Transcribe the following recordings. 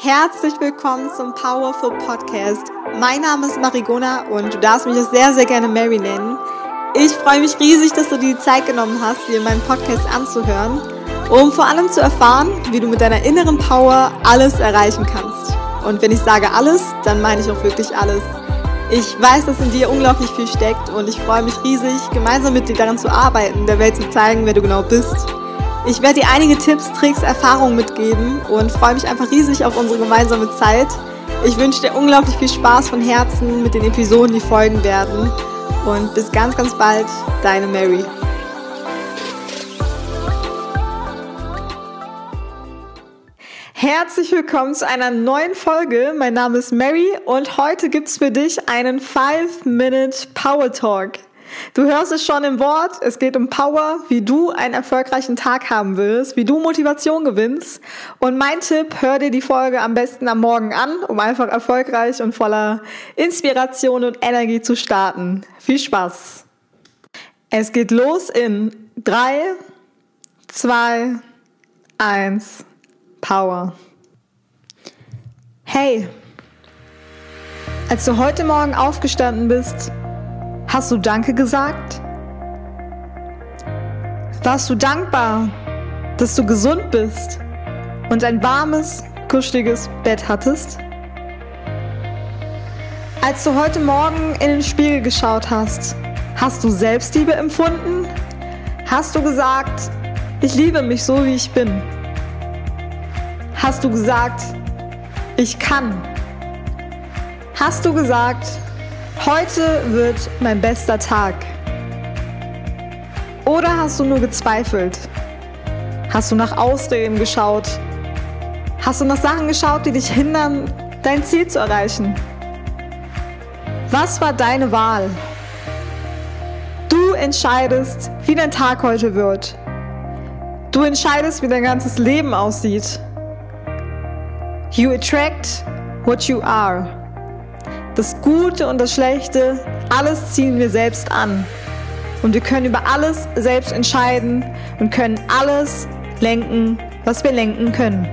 Herzlich willkommen zum Powerful Podcast. Mein Name ist Marigona und du darfst mich auch sehr, sehr gerne Mary nennen. Ich freue mich riesig, dass du dir die Zeit genommen hast, dir meinen Podcast anzuhören, um vor allem zu erfahren, wie du mit deiner inneren Power alles erreichen kannst. Und wenn ich sage alles, dann meine ich auch wirklich alles. Ich weiß, dass in dir unglaublich viel steckt und ich freue mich riesig, gemeinsam mit dir daran zu arbeiten, der Welt zu zeigen, wer du genau bist ich werde dir einige Tipps, Tricks, Erfahrungen mitgeben und freue mich einfach riesig auf unsere gemeinsame Zeit. Ich wünsche dir unglaublich viel Spaß von Herzen mit den Episoden, die folgen werden. Und bis ganz, ganz bald, deine Mary. Herzlich willkommen zu einer neuen Folge. Mein Name ist Mary und heute gibt es für dich einen 5-Minute Power Talk. Du hörst es schon im Wort, es geht um Power, wie du einen erfolgreichen Tag haben willst, wie du Motivation gewinnst. Und mein Tipp, hör dir die Folge am besten am Morgen an, um einfach erfolgreich und voller Inspiration und Energie zu starten. Viel Spaß! Es geht los in 3, 2, 1, Power. Hey, als du heute Morgen aufgestanden bist, Hast du Danke gesagt? Warst du dankbar, dass du gesund bist und ein warmes, kuscheliges Bett hattest? Als du heute Morgen in den Spiegel geschaut hast, hast du Selbstliebe empfunden? Hast du gesagt, ich liebe mich so, wie ich bin? Hast du gesagt, ich kann? Hast du gesagt, Heute wird mein bester Tag. Oder hast du nur gezweifelt? Hast du nach Ausreden geschaut? Hast du nach Sachen geschaut, die dich hindern, dein Ziel zu erreichen? Was war deine Wahl? Du entscheidest, wie dein Tag heute wird. Du entscheidest, wie dein ganzes Leben aussieht. You attract what you are. Gute und das Schlechte, alles ziehen wir selbst an. Und wir können über alles selbst entscheiden und können alles lenken, was wir lenken können.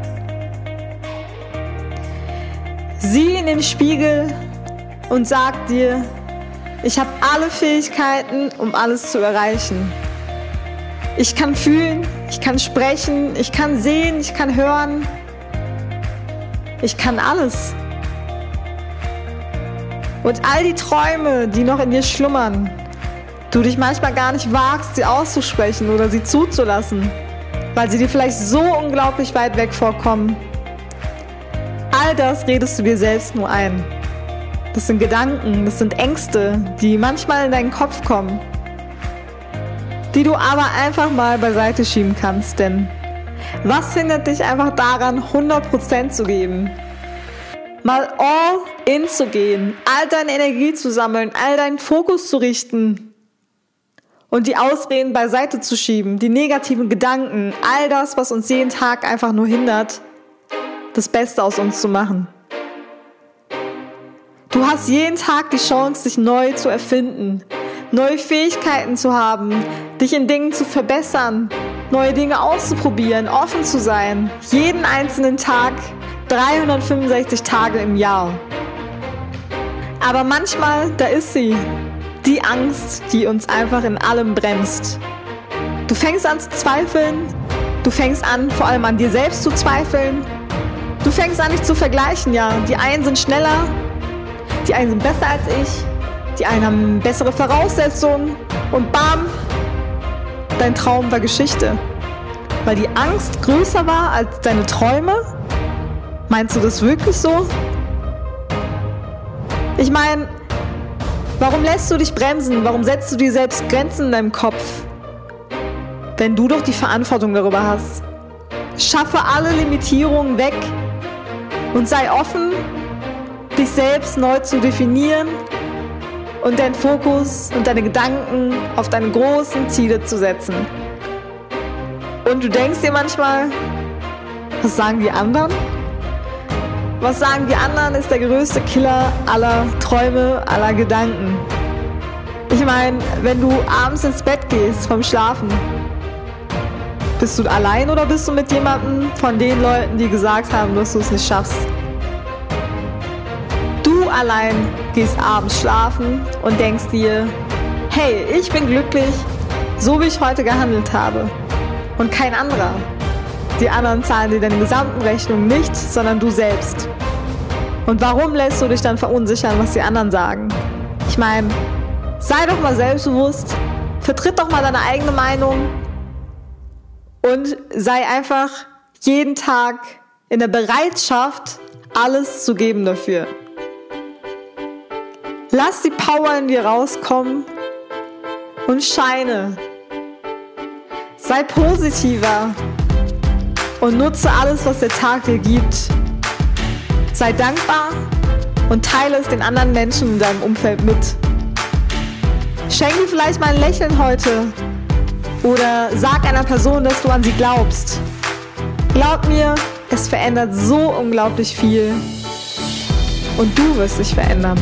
Sieh in den Spiegel und sag dir, ich habe alle Fähigkeiten, um alles zu erreichen. Ich kann fühlen, ich kann sprechen, ich kann sehen, ich kann hören. Ich kann alles. Und all die Träume, die noch in dir schlummern, du dich manchmal gar nicht wagst, sie auszusprechen oder sie zuzulassen, weil sie dir vielleicht so unglaublich weit weg vorkommen. All das redest du dir selbst nur ein. Das sind Gedanken, das sind Ängste, die manchmal in deinen Kopf kommen, die du aber einfach mal beiseite schieben kannst, denn was hindert dich einfach daran, 100% zu geben? Mal all in zu gehen, all deine Energie zu sammeln, all deinen Fokus zu richten und die Ausreden beiseite zu schieben, die negativen Gedanken, all das, was uns jeden Tag einfach nur hindert, das Beste aus uns zu machen. Du hast jeden Tag die Chance, dich neu zu erfinden, neue Fähigkeiten zu haben, dich in Dingen zu verbessern, neue Dinge auszuprobieren, offen zu sein, jeden einzelnen Tag 365 Tage im Jahr. Aber manchmal, da ist sie, die Angst, die uns einfach in allem bremst. Du fängst an zu zweifeln, du fängst an, vor allem an dir selbst zu zweifeln. Du fängst an, dich zu vergleichen, ja. Die einen sind schneller, die einen sind besser als ich, die einen haben bessere Voraussetzungen und bam, dein Traum war Geschichte. Weil die Angst größer war als deine Träume Meinst du das wirklich so? Ich meine, warum lässt du dich bremsen? Warum setzt du dir selbst Grenzen in deinem Kopf? Wenn du doch die Verantwortung darüber hast. Schaffe alle Limitierungen weg und sei offen, dich selbst neu zu definieren und deinen Fokus und deine Gedanken auf deine großen Ziele zu setzen. Und du denkst dir manchmal, was sagen die anderen? Was sagen die anderen, ist der größte Killer aller Träume, aller Gedanken. Ich meine, wenn du abends ins Bett gehst vom Schlafen, bist du allein oder bist du mit jemandem von den Leuten, die gesagt haben, dass du es nicht schaffst? Du allein gehst abends schlafen und denkst dir, hey, ich bin glücklich, so wie ich heute gehandelt habe. Und kein anderer. Die anderen zahlen dir deine gesamten Rechnungen nicht, sondern du selbst. Und warum lässt du dich dann verunsichern, was die anderen sagen? Ich meine, sei doch mal selbstbewusst, vertritt doch mal deine eigene Meinung und sei einfach jeden Tag in der Bereitschaft, alles zu geben dafür. Lass die Power in dir rauskommen und scheine. Sei positiver und nutze alles, was der Tag dir gibt. Sei dankbar und teile es den anderen Menschen in deinem Umfeld mit. Schenke vielleicht mal ein Lächeln heute oder sag einer Person, dass du an sie glaubst. Glaub mir, es verändert so unglaublich viel und du wirst dich verändern.